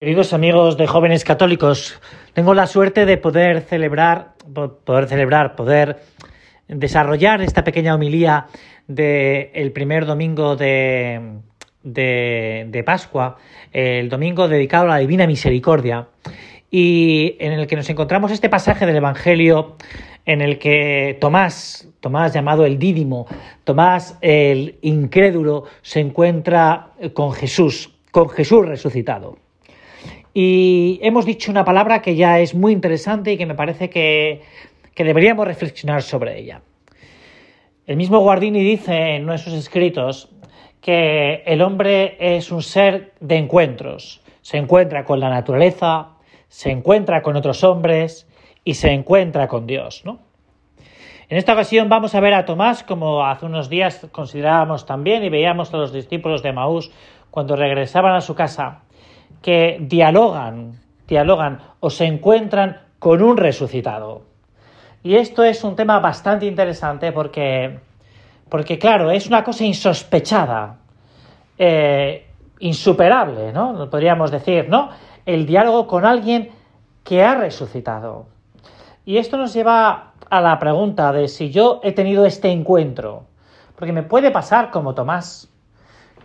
Queridos amigos de jóvenes católicos, tengo la suerte de poder celebrar, poder celebrar, poder desarrollar esta pequeña homilía del primer domingo de, de, Pascua, el domingo dedicado a la Divina Misericordia, y en el que nos encontramos este pasaje del Evangelio en el que Tomás, Tomás llamado el Dídimo, Tomás el incrédulo, se encuentra con Jesús, con Jesús resucitado. Y hemos dicho una palabra que ya es muy interesante y que me parece que, deberíamos reflexionar sobre ella. El mismo Guardini dice en nuestros escritos que el hombre es un ser de encuentros. Se encuentra con la naturaleza, se encuentra con otros hombres y se encuentra con Dios, ¿no? En esta ocasión vamos a ver a Tomás como hace unos días considerábamos también y veíamos a los discípulos de Maús cuando regresaban a su casa que dialogan, dialogan o se encuentran con un resucitado. Y esto es un tema bastante interesante porque, porque claro, es una cosa insospechada, eh, insuperable, ¿no? Podríamos decir, ¿no? El diálogo con alguien que ha resucitado. Y esto nos lleva a la pregunta de si yo he tenido este encuentro. Porque me puede pasar como Tomás,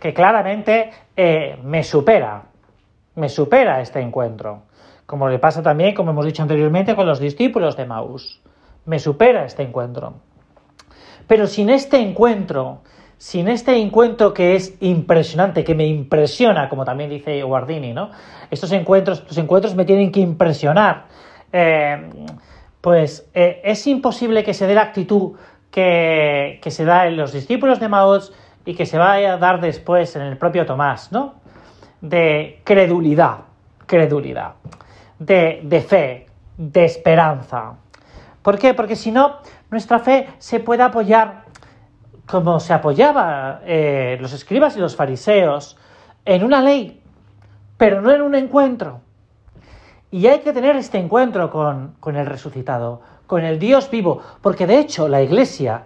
que claramente eh, me supera, me supera este encuentro. Como le pasa también, como hemos dicho anteriormente, con los discípulos de Maús. Me supera este encuentro. Pero sin este encuentro, sin este encuentro que es impresionante, que me impresiona, como también dice Guardini, ¿no? Estos encuentros, los encuentros me tienen que impresionar. Eh, pues eh, es imposible que se dé la actitud que, que, se da en los discípulos de Maús y que se vaya a dar después en el propio Tomás, ¿no? De credulidad, credulidad, de, fe, de esperanza. ¿Por qué? Porque si no, nuestra fe se puede apoyar como se apoyaba eh, los escribas y los fariseos en una ley, pero no en un encuentro. Y hay que tener este encuentro con, con el resucitado, con el Dios vivo, porque de hecho la iglesia,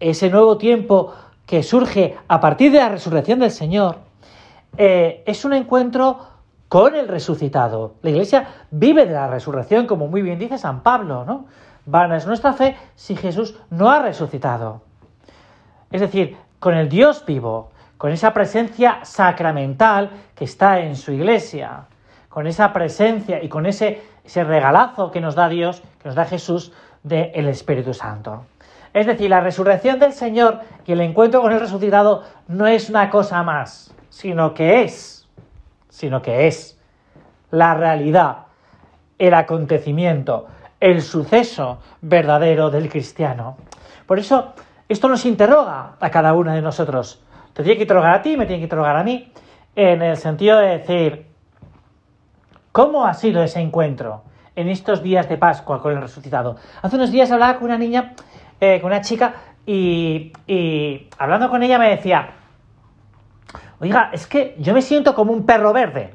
ese nuevo tiempo que surge a partir de la resurrección del Señor, eh, es un encuentro con el resucitado. La iglesia vive de la resurrección, como muy bien dice San Pablo, ¿no? Vana es nuestra fe si Jesús no ha resucitado. Es decir, con el Dios vivo, con esa presencia sacramental que está en su iglesia, con esa presencia y con ese, ese regalazo que nos da Dios, que nos da Jesús del Espíritu Santo. Es decir, la resurrección del Señor y el encuentro con el resucitado no es una cosa más sino que es, sino que es la realidad, el acontecimiento, el suceso verdadero del cristiano. Por eso, esto nos interroga a cada uno de nosotros. Te tiene que interrogar a ti, me tiene que interrogar a mí, en el sentido de decir, ¿cómo ha sido ese encuentro en estos días de Pascua con el resucitado? Hace unos días hablaba con una niña, eh, con una chica, y, y hablando con ella me decía, Oiga, es que yo me siento como un perro verde.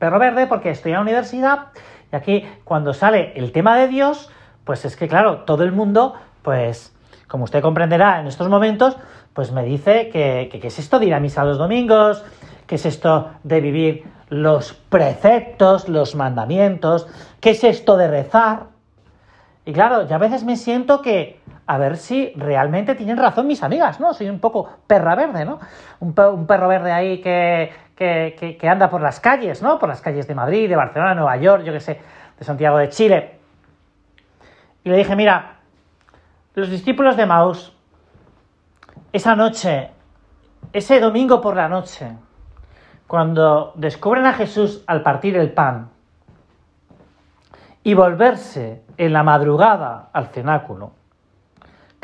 Perro verde porque estoy en la universidad y aquí cuando sale el tema de Dios, pues es que claro, todo el mundo, pues como usted comprenderá en estos momentos, pues me dice que, qué es esto de ir a misa los domingos, qué es esto de vivir los preceptos, los mandamientos, qué es esto de rezar. Y claro, ya a veces me siento que, a ver si realmente tienen razón mis amigas, ¿no? Soy un poco perra verde, ¿no? Un, perro verde ahí que, que, anda por las calles, ¿no? Por las calles de Madrid, de Barcelona, Nueva York, yo qué sé, de Santiago de Chile. Y le dije, mira, los discípulos de Maús, esa noche, ese domingo por la noche, cuando descubren a Jesús al partir el pan y volverse en la madrugada al cenáculo,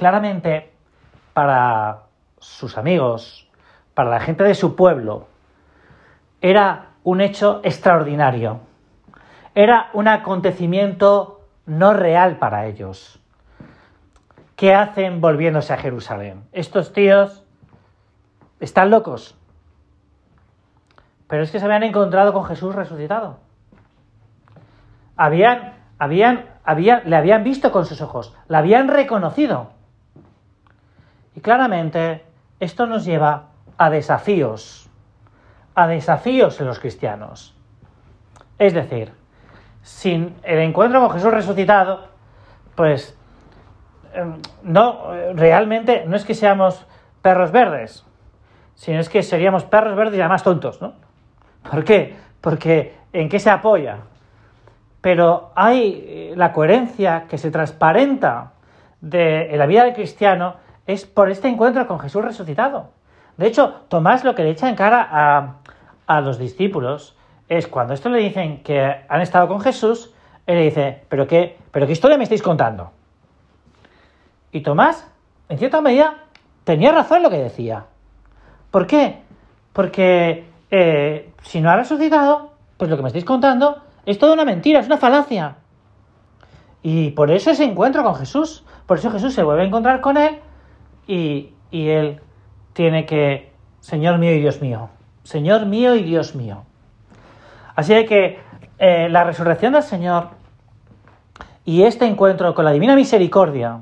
Claramente, para sus amigos, para la gente de su pueblo, era un hecho extraordinario. Era un acontecimiento no real para ellos. ¿Qué hacen volviéndose a Jerusalén? Estos tíos están locos. Pero es que se habían encontrado con Jesús resucitado. Habían, habían, habían, le habían visto con sus ojos, la habían reconocido. Y claramente esto nos lleva a desafíos, a desafíos en los cristianos. Es decir, sin el encuentro con Jesús resucitado, pues em, no, realmente no es que seamos perros verdes, sino es que seríamos perros verdes y además tontos, ¿no? ¿Por qué? Porque ¿en qué se apoya? Pero hay eh, la coherencia que se transparenta de, en la vida del cristiano es por este encuentro con Jesús resucitado. De hecho, Tomás lo que le echa en cara a, a los discípulos es cuando esto le dicen que han estado con Jesús, él le dice, ¿pero qué, pero qué historia me estáis contando? Y Tomás, en cierta medida, tenía razón lo que decía. ¿Por qué? Porque eh, si no ha resucitado, pues lo que me estáis contando es toda una mentira, es una falacia. Y por eso ese encuentro con Jesús, por eso Jesús se vuelve a encontrar con él y, él tiene que, Señor mío y Dios mío, Señor mío y Dios mío. Así que eh, la resurrección del Señor y este encuentro con la divina misericordia,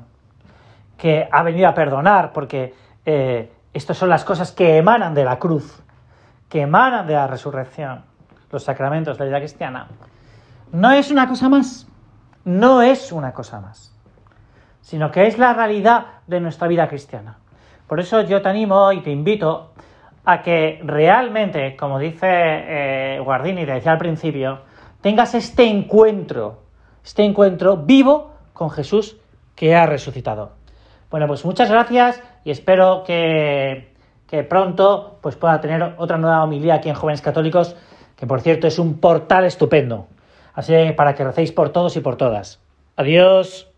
que ha venido a perdonar, porque eh, estas son las cosas que emanan de la cruz, que emanan de la resurrección, los sacramentos de la vida cristiana, no es una cosa más, no es una cosa más, sino que es la realidad de nuestra vida cristiana. Por eso yo te animo y te invito a que realmente, como dice eh, Guardini, te decía al principio, tengas este encuentro, este encuentro vivo con Jesús que ha resucitado. Bueno, pues muchas gracias y espero que, pronto pues pueda tener otra nueva homilía aquí en Jóvenes Católicos, que por cierto es un portal estupendo. Así que para que recéis por todos y por todas. Adiós.